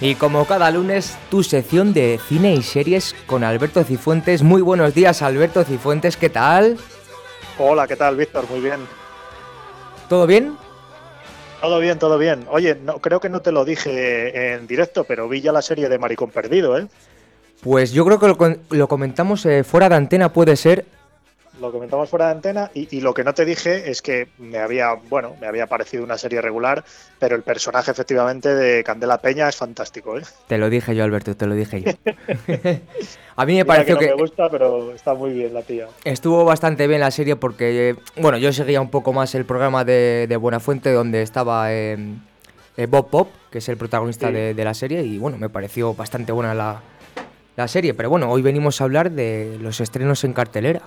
Y como cada lunes, tu sección de cine y series con Alberto Cifuentes. Muy buenos días, Alberto Cifuentes, ¿qué tal? Hola, ¿qué tal, Víctor? Muy bien. ¿Todo bien? Todo bien, todo bien. Oye, no, creo que no te lo dije en directo, pero vi ya la serie de Maricón Perdido, ¿eh? Pues yo creo que lo, comentamos eh, fuera de antena, puede ser. Lo comentamos fuera de antena y, y lo que no te dije es que me había, bueno, me había parecido una serie regular, pero el personaje efectivamente de Candela Peña es fantástico, ¿eh? Te lo dije yo, Alberto, te lo dije yo. A mí me Mira pareció que que, no me gusta, pero está muy bien la tía. estuvo bastante bien la serie porque, bueno, yo seguía un poco más el programa de, de Buenafuente donde estaba eh, eh, Bob Pop, que es el protagonista Sí. de, de la serie, y bueno, me pareció bastante buena la, la serie. Pero bueno, hoy venimos a hablar de los estrenos en cartelera.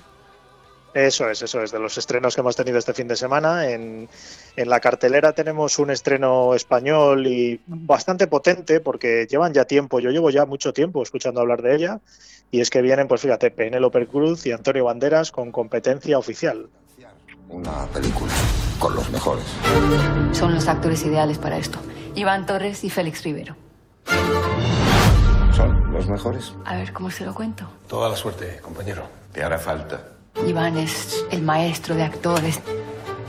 Eso es, eso es, de los estrenos que hemos tenido este fin de semana. En, en la cartelera tenemos un estreno español y bastante potente porque llevan ya tiempo, yo llevo ya mucho tiempo escuchando hablar de ella y es que vienen, pues fíjate, Penélope Cruz y Antonio Banderas con competencia oficial. Una película con los mejores. Son los actores ideales para esto. Iván Torres y Félix Rivero. ¿Son los mejores? A ver, ¿cómo se lo cuento? Toda la suerte, compañero. Te hará falta. Iván es el maestro de actores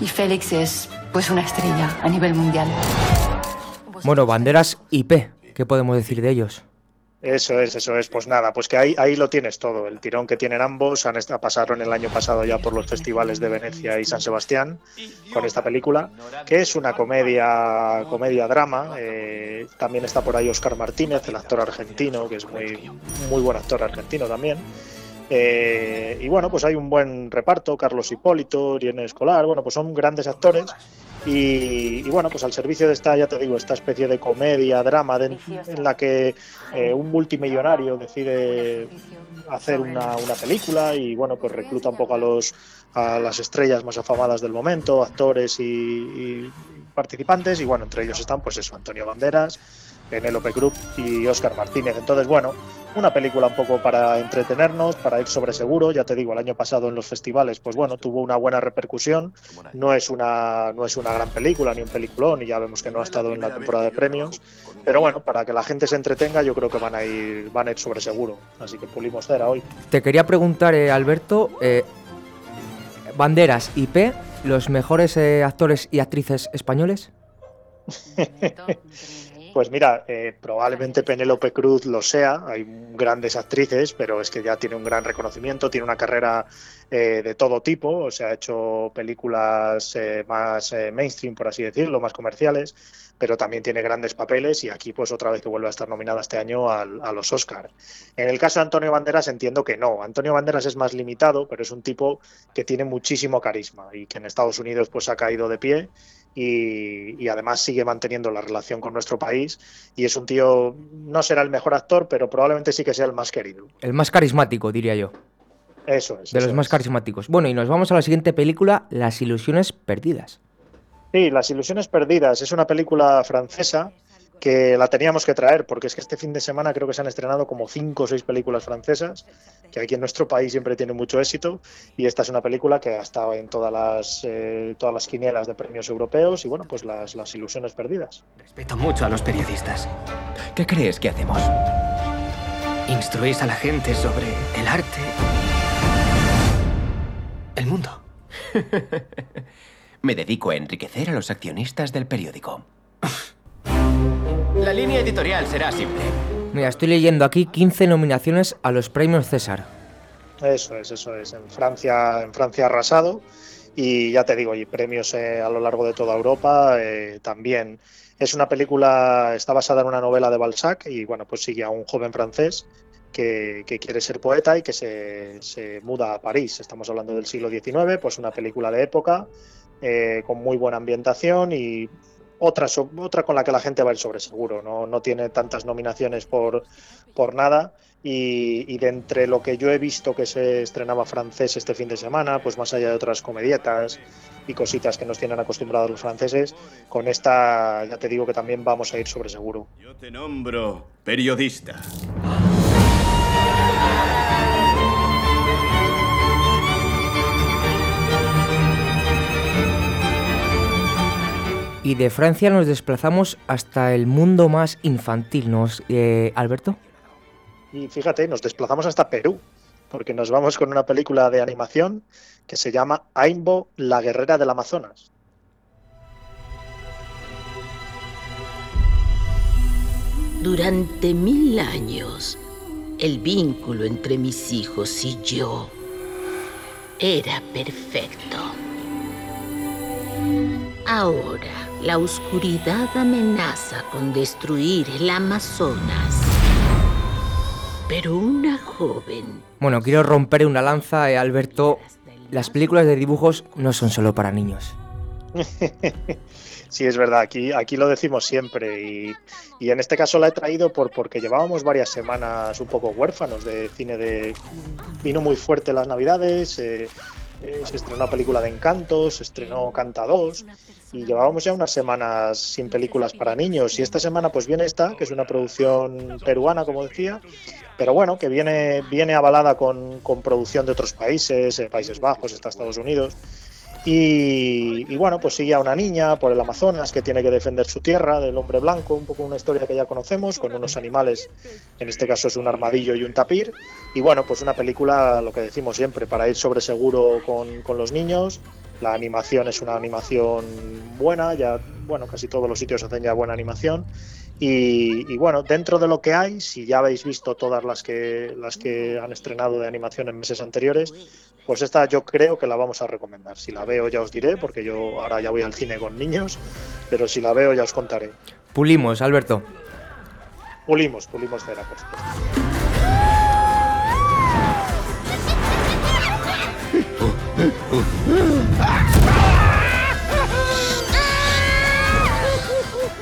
y Félix es, pues, una estrella a nivel mundial. Bueno, Banderas IP, ¿qué podemos decir de ellos? Eso es, eso es. Pues nada, pues que ahí, ahí lo tienes todo. El tirón que tienen ambos. Han est- pasaron el año pasado ya por los festivales de Venecia y San Sebastián con esta película, que es una comedia, comedia drama. Eh, también está por ahí Oscar Martínez, el actor argentino, que es muy, muy buen actor argentino también. Eh, y bueno, pues hay un buen reparto, Carlos Hipólito, Irene Escolar, bueno, pues son grandes actores. Y, y bueno, pues al servicio de esta, ya te digo, esta especie de comedia, drama, en la que eh, un multimillonario decide hacer una, una película y bueno, pues recluta un poco a los a las estrellas más afamadas del momento, actores y, participantes, y bueno, entre ellos están pues eso, Antonio Banderas, Penélope Cruz y Óscar Martínez. Entonces, bueno, una película un poco para entretenernos, para ir sobre seguro. Ya te digo, el año pasado en los festivales, pues bueno, tuvo una buena repercusión. No es una, no es una gran película ni un peliculón, y ya vemos que no ha estado en la temporada de premios. Pero bueno, para que la gente se entretenga, yo creo que van a ir, van a ir sobre seguro. Así que pulimos cera hoy. Te quería preguntar, eh, Alberto, eh, Banderas IP, los mejores eh, actores y actrices españoles. Pues mira, eh, probablemente Penélope Cruz lo sea, hay grandes actrices, pero es que ya tiene un gran reconocimiento, tiene una carrera eh, de todo tipo, o sea, ha hecho películas eh, más eh, mainstream, por así decirlo, más comerciales, pero también tiene grandes papeles y aquí pues otra vez que vuelve a estar nominada este año a los Oscar. En el caso de Antonio Banderas entiendo que no, Antonio Banderas es más limitado, pero es un tipo que tiene muchísimo carisma y que en Estados Unidos pues ha caído de pie y, y además sigue manteniendo la relación con nuestro país y es un tío, no será el mejor actor, pero probablemente sí que sea el más querido. El más carismático, diría yo. Eso es. De los más carismáticos. Bueno, y nos vamos a la siguiente película, Las ilusiones perdidas. Sí, Las Ilusiones Perdidas es una película francesa que la teníamos que traer porque es que este fin de semana creo que se han estrenado como cinco o seis películas francesas que aquí en nuestro país siempre tienen mucho éxito y esta es una película que ha estado en todas las eh, todas las quinielas de premios europeos y bueno pues las, las Ilusiones Perdidas. Respeto mucho a los periodistas. ¿Qué crees que hacemos? Instruís a la gente sobre el arte. El mundo. Me dedico a enriquecer a los accionistas del periódico. La línea editorial será simple. Mira, estoy leyendo aquí 15 nominaciones a los premios César. Eso es, eso es. En Francia, en Francia arrasado. Y ya te digo, y premios eh, a lo largo de toda Europa eh, también. Es una película, está basada en una novela de Balzac y bueno, pues sigue a un joven francés que, que quiere ser poeta y que se, se muda a París. Estamos hablando del siglo XIX, pues una película de época eh, con muy buena ambientación y otra, otra con la que la gente va a ir sobre seguro. No, no tiene tantas nominaciones por, por nada. Y, y de entre lo que yo he visto que se estrenaba francés este fin de semana, pues más allá de otras comedietas y cositas que nos tienen acostumbrados los franceses, con esta ya te digo que también vamos a ir sobre seguro. Yo te nombro periodista. Y de Francia nos desplazamos hasta el mundo más infantil, ¿nos, eh, Alberto? Y fíjate, nos desplazamos hasta Perú, porque nos vamos con una película de animación que se llama Aimbo, la guerrera del Amazonas. Durante mil años, el vínculo entre mis hijos y yo era perfecto. Ahora, la oscuridad amenaza con destruir el Amazonas. Pero una joven Bueno, quiero romper una lanza, eh, Alberto. Las películas de dibujos no son solo para niños. Sí, es verdad, aquí, aquí lo decimos siempre y, y en este caso la he traído por, porque llevábamos varias semanas un poco huérfanos de cine de... Vino muy fuerte las navidades, eh, eh, se estrenó una película de Encanto, se estrenó Canta 2 y llevábamos ya unas semanas sin películas para niños y esta semana pues viene esta, que es una producción peruana, como decía, pero bueno, que viene, viene avalada con, con producción de otros países, eh, Países Bajos, está Estados Unidos. Y, bueno, pues sigue a una niña por el Amazonas que tiene que defender su tierra del hombre blanco, un poco una historia que ya conocemos, con unos animales, en este caso es un armadillo y un tapir. Y bueno, pues una película, lo que decimos siempre, para ir sobre seguro con, con los niños. La animación es una animación buena, ya, bueno, casi todos los sitios hacen ya buena animación. Y, y bueno, dentro de lo que hay, si ya habéis visto todas las que, las que han estrenado de animación en meses anteriores, pues esta yo creo que la vamos a recomendar. Si la veo ya os diré, porque yo ahora ya voy al cine con niños, pero si la veo ya os contaré. Pulimos, Alberto. Pulimos, pulimos cera, por supuesto.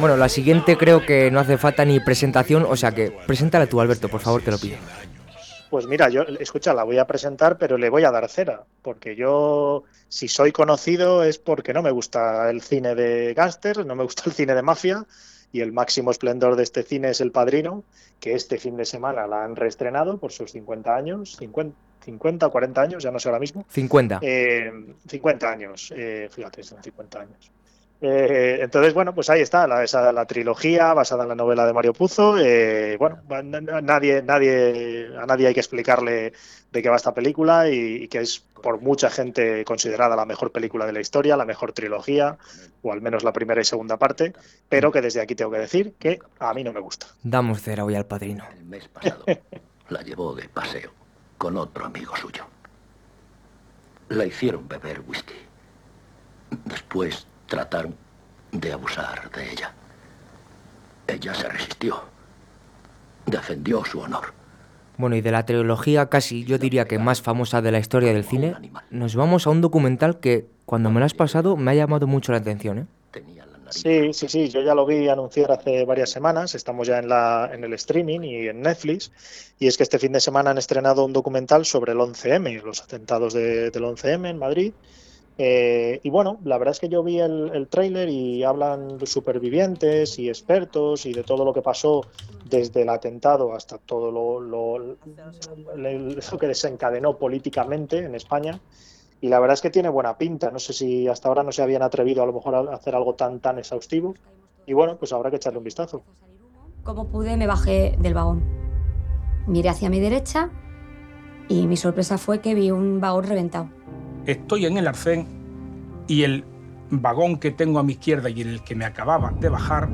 Bueno, la siguiente creo que no hace falta ni presentación, o sea que preséntala tú, Alberto, por favor, te lo pido. Pues mira, yo, escucha, la voy a presentar, pero le voy a dar cera, porque yo, si soy conocido, es porque no me gusta el cine de gángster, no me gusta el cine de mafia, y el máximo esplendor de este cine es El Padrino, que este fin de semana la han reestrenado por sus 50 años, 50, 50 o 40 años, ya no sé ahora mismo. 50. Eh, 50 años, eh, fíjate, son 50 años. Eh, entonces, bueno, pues ahí está, la, esa, la trilogía basada en la novela de Mario Puzo. eh, bueno, nadie, nadie, a nadie hay que explicarle de qué va esta película y, y que es por mucha gente considerada la mejor película de la historia, la mejor trilogía, o al menos la primera y segunda parte, pero que desde aquí tengo que decir que a mí no me gusta. Damos cera hoy al padrino. El mes pasado la llevó de paseo con otro amigo suyo. La hicieron beber whisky. Después trataron de abusar de ella. Ella se resistió. Defendió su honor. Bueno, y de la trilogía casi yo diría que más famosa de la historia del cine, nos vamos a un documental que cuando me lo has pasado me ha llamado mucho la atención, ¿eh? Sí, sí, sí, yo ya lo vi anunciar hace varias semanas, estamos ya en, la, en el streaming y en Netflix, y es que este fin de semana han estrenado un documental sobre el 11M, los atentados de- del 11M en Madrid. Eh, y bueno, la verdad es que yo vi el, el tráiler y hablan de supervivientes y expertos y de todo lo que pasó desde el atentado hasta todo lo, lo- que desencadenó políticamente en España. Y la verdad es que tiene buena pinta. No sé si hasta ahora no se habían atrevido a lo mejor a hacer algo tan tan exhaustivo. Y bueno, pues habrá que echarle un vistazo. Como pude, me bajé del vagón. Miré hacia mi derecha y mi sorpresa fue que vi un vagón reventado. Estoy en el arcén y el vagón que tengo a mi izquierda y en el que me acababa de bajar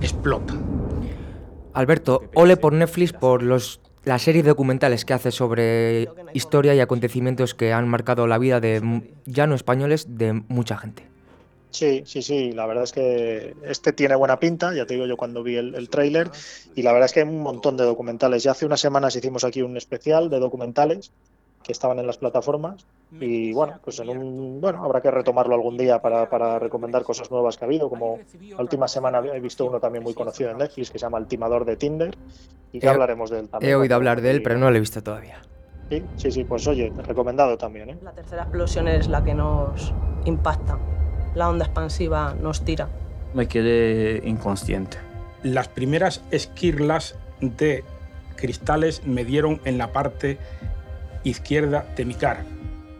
explota. Alberto, ole por Netflix por los, la serie de documentales que hace sobre historia y acontecimientos que han marcado la vida de ya no españoles, de mucha gente. Sí, sí, sí, la verdad es que este tiene buena pinta, ya te digo yo cuando vi el, el tráiler, y la verdad es que hay un montón de documentales. Ya hace unas semanas hicimos aquí un especial de documentales que estaban en las plataformas. Y bueno, pues en un, bueno, habrá que retomarlo algún día para, para recomendar cosas nuevas que ha habido. Como la última semana he visto uno también muy conocido en Netflix que se llama El timador de Tinder. Y ya hablaremos de él también. He oído hablar de él, pero no lo he visto todavía. Sí, sí, sí, pues oye, recomendado también, ¿eh? La tercera explosión es la que nos impacta. La onda expansiva nos tira. Me quedé inconsciente. Las primeras esquirlas de cristales me dieron en la parte izquierda de mi cara.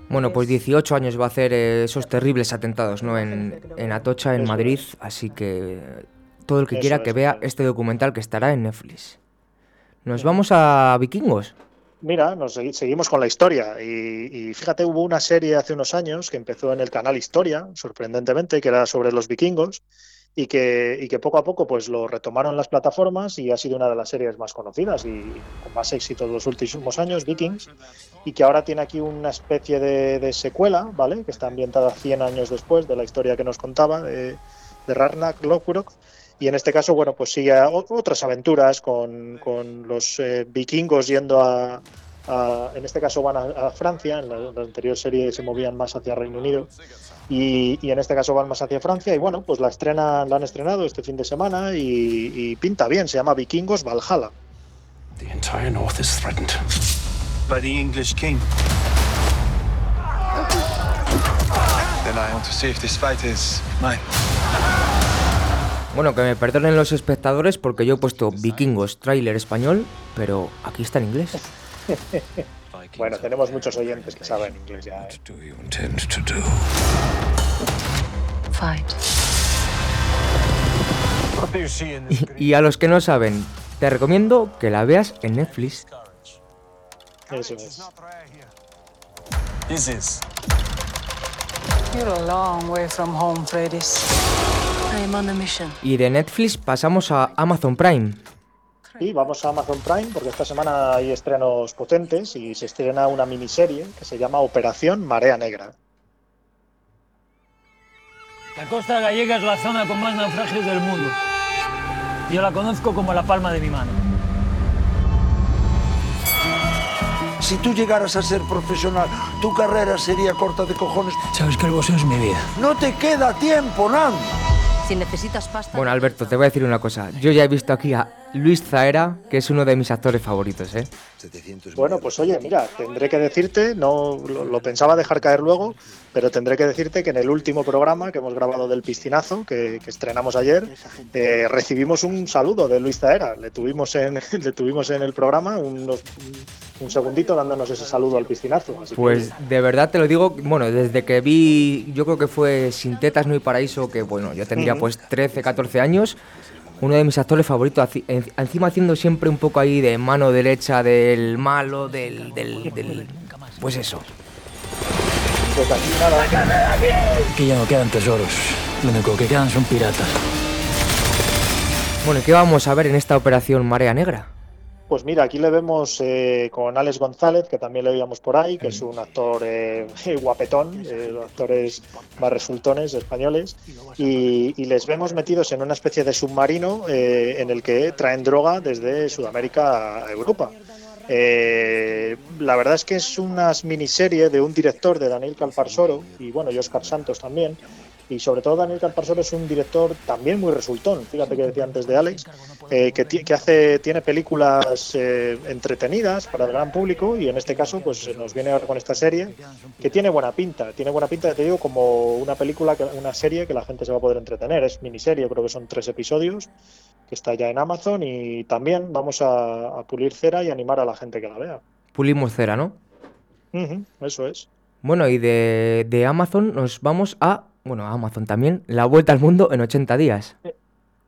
Bueno, pues 18 años va a hacer eh, esos terribles atentados, ¿no? En, en Atocha, en Madrid, así que todo el que quiera que vea este documental que estará en Netflix. Nos vamos a Vikingos. Mira, nos segui- seguimos con la historia y, y fíjate, hubo una serie hace unos años que empezó en el canal Historia, sorprendentemente, que era sobre los vikingos y que, y que poco a poco pues lo retomaron las plataformas y ha sido una de las series más conocidas y con más éxito de los últimos años, Vikings, y que ahora tiene aquí una especie de, secuela, ¿vale? Que está ambientada 100 años después de la historia que nos contaba de, de Ragnar Lothbrok. Y en este caso, bueno, pues sigue otras aventuras con, con los eh, vikingos yendo a, a- En este caso van a, a Francia, en la, anterior serie se movían más hacia Reino Unido. Y, y en este caso van más hacia Francia. Y bueno, pues la estrenan, la han estrenado este fin de semana y, y pinta bien. Se llama Vikingos Valhalla. The entire north is threatened by the English king. Then I want to see if this fight is mine. Bueno, que me perdonen los espectadores porque yo he puesto Vikingos, tráiler español, pero aquí está en inglés. Bueno, tenemos muchos oyentes que saben inglés ya. ¿eh? Y a los que no saben, te recomiendo que la veas en Netflix. Eso es. This is. You're a long way from home, Freddy's. I am on a mission. Y de Netflix pasamos a Amazon Prime. Y vamos a Amazon Prime porque esta semana hay estrenos potentes y se estrena una miniserie que se llama Operación Marea Negra. La costa gallega es la zona con más naufragios del mundo. Yo la conozco como la palma de mi mano. Si tú llegaras a ser profesional, tu carrera sería corta de cojones. Sabes que el boxeo es mi vida. No te queda tiempo, Nando. Si necesitas pasta. Bueno, Alberto, te voy a decir una cosa. Yo ya he visto aquí a Luis Zaera, que es uno de mis actores favoritos, ¿eh? Bueno, pues oye, mira, tendré que decirte, no lo, lo pensaba dejar caer luego, pero tendré que decirte que en el último programa que hemos grabado del piscinazo, que, que estrenamos ayer, eh, recibimos un saludo de Luis Zaera. Le tuvimos en, le tuvimos en el programa unos- un, un segundito dándonos ese saludo al piscinazo. así que- Pues de verdad te lo digo, bueno, desde que vi, yo creo que fue Sin Tetas No hay Paraíso, que bueno, yo tendría pues 13, 14 años, uno de mis actores favoritos, encima haciendo siempre un poco ahí de mano derecha del malo, del, del, del- pues eso. pues aquí nada. Aquí ya no quedan tesoros. Lo único que quedan son piratas. Bueno, ¿y ¿qué vamos a ver en esta operación Marea Negra? Pues mira, aquí le vemos eh, con Alex González, que también le veíamos por ahí, que es un actor eh, guapetón, eh, los actores más resultones españoles, y, y les vemos metidos en una especie de submarino eh, en el que traen droga desde Sudamérica a Europa. Eh, la verdad es que es una miniserie de un director de Daniel Calparsoro y bueno, y Oscar Santos también. Y sobre todo Daniel Calparsoro es un director también muy resultón, fíjate que decía antes de Alex, eh, que, hace, tiene películas eh, entretenidas para el gran público y en este caso pues nos viene ahora con esta serie que tiene buena pinta, tiene buena pinta, te digo, como una película, que, una serie que la gente se va a poder entretener, es miniserie, creo que son tres episodios, que está ya en Amazon y también vamos a, a pulir cera y animar a la gente que la vea. Pulimos cera, ¿no? Eso es. Bueno, y de, de Amazon nos vamos a, bueno, Amazon también, La Vuelta al Mundo en 80 días.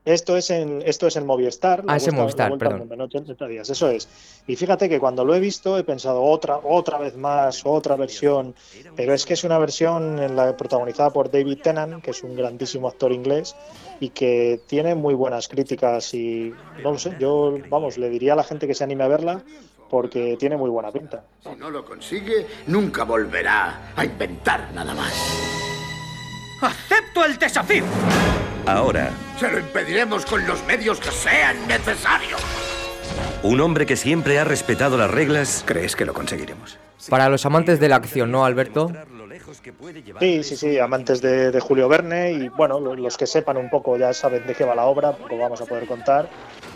Esto es en, esto es en Movistar. Ah, es en Movistar, perdón. en 80 días, eso es. Y fíjate que cuando lo he visto he pensado otra, otra vez más, otra versión, pero es que es una versión en la protagonizada por David Tennant, que es un grandísimo actor inglés y que tiene muy buenas críticas y no lo sé, yo vamos, le diría a la gente que se anime a verla porque tiene muy buena pinta. Si no lo consigue, nunca volverá a inventar nada más. ¡Acepto el desafío! Ahora, se lo impediremos con los medios que sean necesarios. Un hombre que siempre ha respetado las reglas. ¿Crees que lo conseguiremos? Para los amantes de la acción, ¿no, Alberto? Sí, sí, sí, amantes de, de Julio Verne y bueno, lo- los que sepan un poco ya saben de qué va la obra, poco vamos a poder contar.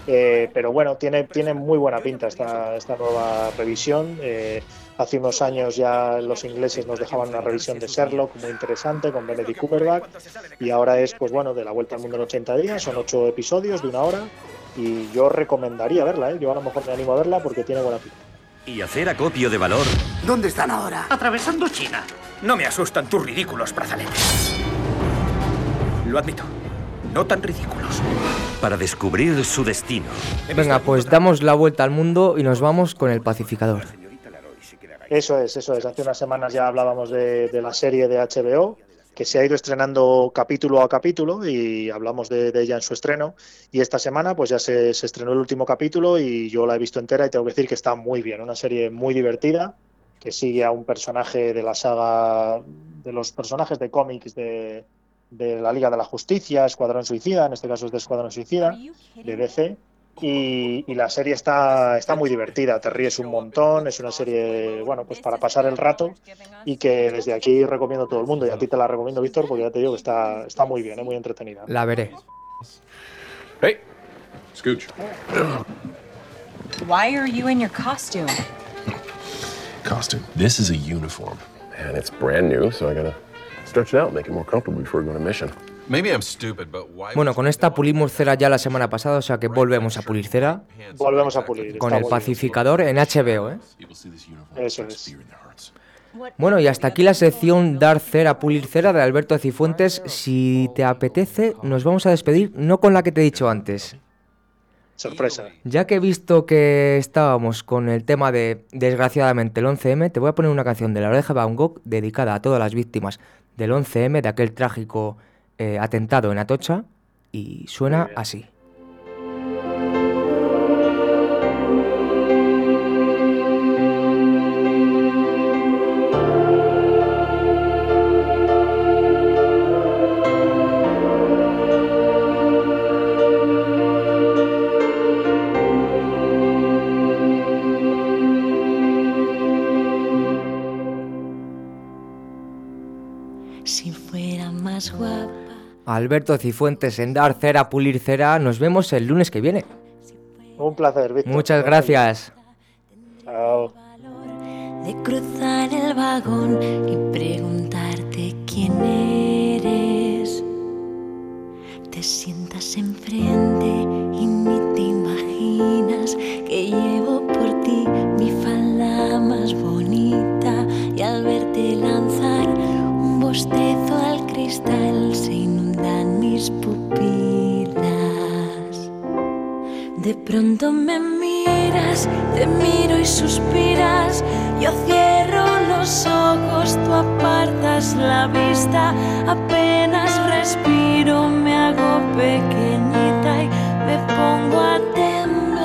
Eh, pero bueno, tiene, tiene muy buena pinta esta, esta nueva revisión. Eh, hace unos años ya los ingleses nos dejaban una revisión de Sherlock muy interesante con Benedict Cumberbatch y ahora es, pues bueno, de la vuelta al mundo en 80 días, son ocho episodios de una hora y yo recomendaría verla, ¿eh? yo a lo mejor me animo a verla porque tiene buena pinta. Y hacer acopio de valor. ¿Dónde están ahora? Atravesando China. No me asustan tus ridículos brazaletes. Lo admito. No tan ridículos. Para descubrir su destino. Venga, pues damos la vuelta al mundo y nos vamos con el pacificador. Eso es, eso es. Hace unas semanas ya hablábamos de, la serie de HBO, que se ha ido estrenando capítulo a capítulo y hablamos de, de ella en su estreno. Y esta semana pues ya se, se estrenó el último capítulo y yo la he visto entera y tengo que decir que está muy bien. Una serie muy divertida que sigue a un personaje de la saga, de los personajes de cómics de, de la Liga de la Justicia, Escuadrón Suicida, en este caso es de Escuadrón Suicida, de DC. Y, y la serie está, está muy divertida, te ríes un montón, es una serie, bueno, pues para pasar el rato y que desde aquí recomiendo a todo el mundo y a ti te la recomiendo, Víctor, porque ya te digo que está, está muy bien, es muy entretenida. La veré. Hey, Scooch. Why are you in your costume? Costume. This is a uniform, and it's brand new, so I gotta stretch it out, make it more comfortable before we go on a mission. Maybe I'm stupid, but why? Bueno, con esta pulimos cera ya la semana pasada, o sea que volvemos a pulir cera Volvemos a pulir. con el pacificador en HBO, ¿eh? Eso es. Bueno, y hasta aquí la sección Dar cera, pulir cera de Alberto Cifuentes. Si te apetece, nos vamos a despedir no con la que te he dicho antes. Sorpresa. Ya que he visto que estábamos con el tema de, desgraciadamente, el 11M, te voy a poner una canción de La Oreja Van Gogh dedicada a todas las víctimas del 11M, de aquel trágico eh, atentado en Atocha, y suena así. Alberto Cifuentes en Dar cera, pulir cera. Nos vemos el lunes que viene. Un placer, Víctor. Muchas gracias. Chao. de cruzar el vagón y preguntarte quién eres. Te sientas enfrente y ni te imaginas que llevo por ti mi falda más bonita y al verte lanzar un bostezo al cristal mis pupilas. De pronto me miras, te miro y suspiras. Yo cierro los ojos, tú apartas la vista. Apenas respiro, me hago pequeñita y me pongo a temblar.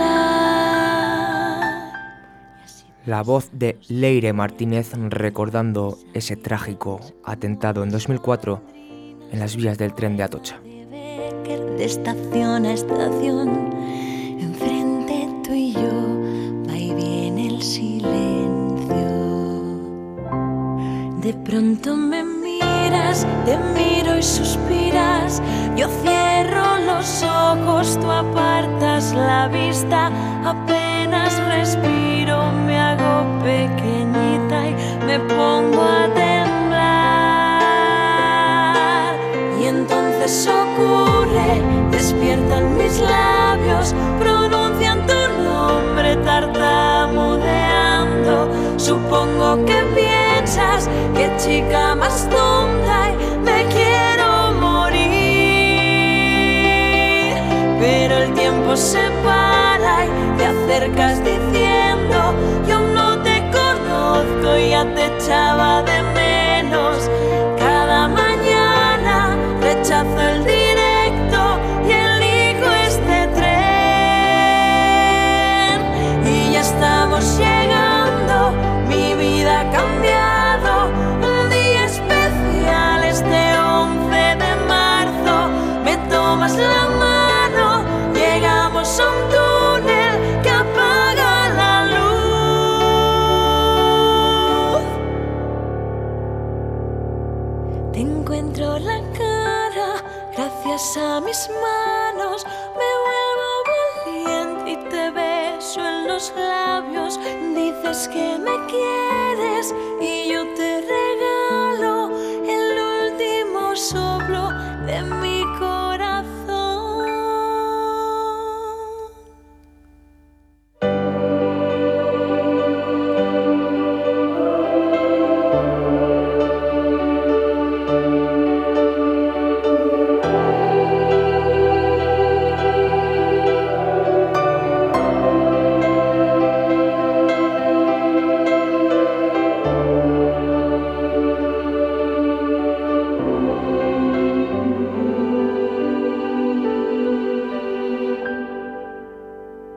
La voz de Leire Martínez recordando ese trágico atentado en 2004 en las vías del tren de Atocha. De estación a estación, enfrente tú y yo, va y viene el silencio. De pronto me miras, te miro y suspiras. Yo cierro los ojos, tú apartas la vista. Apenas respiro, chica más tonta y me quiero morir. Pero el tiempo se para y te acercas diciendo, yo no te conozco y ya te echaba de menos.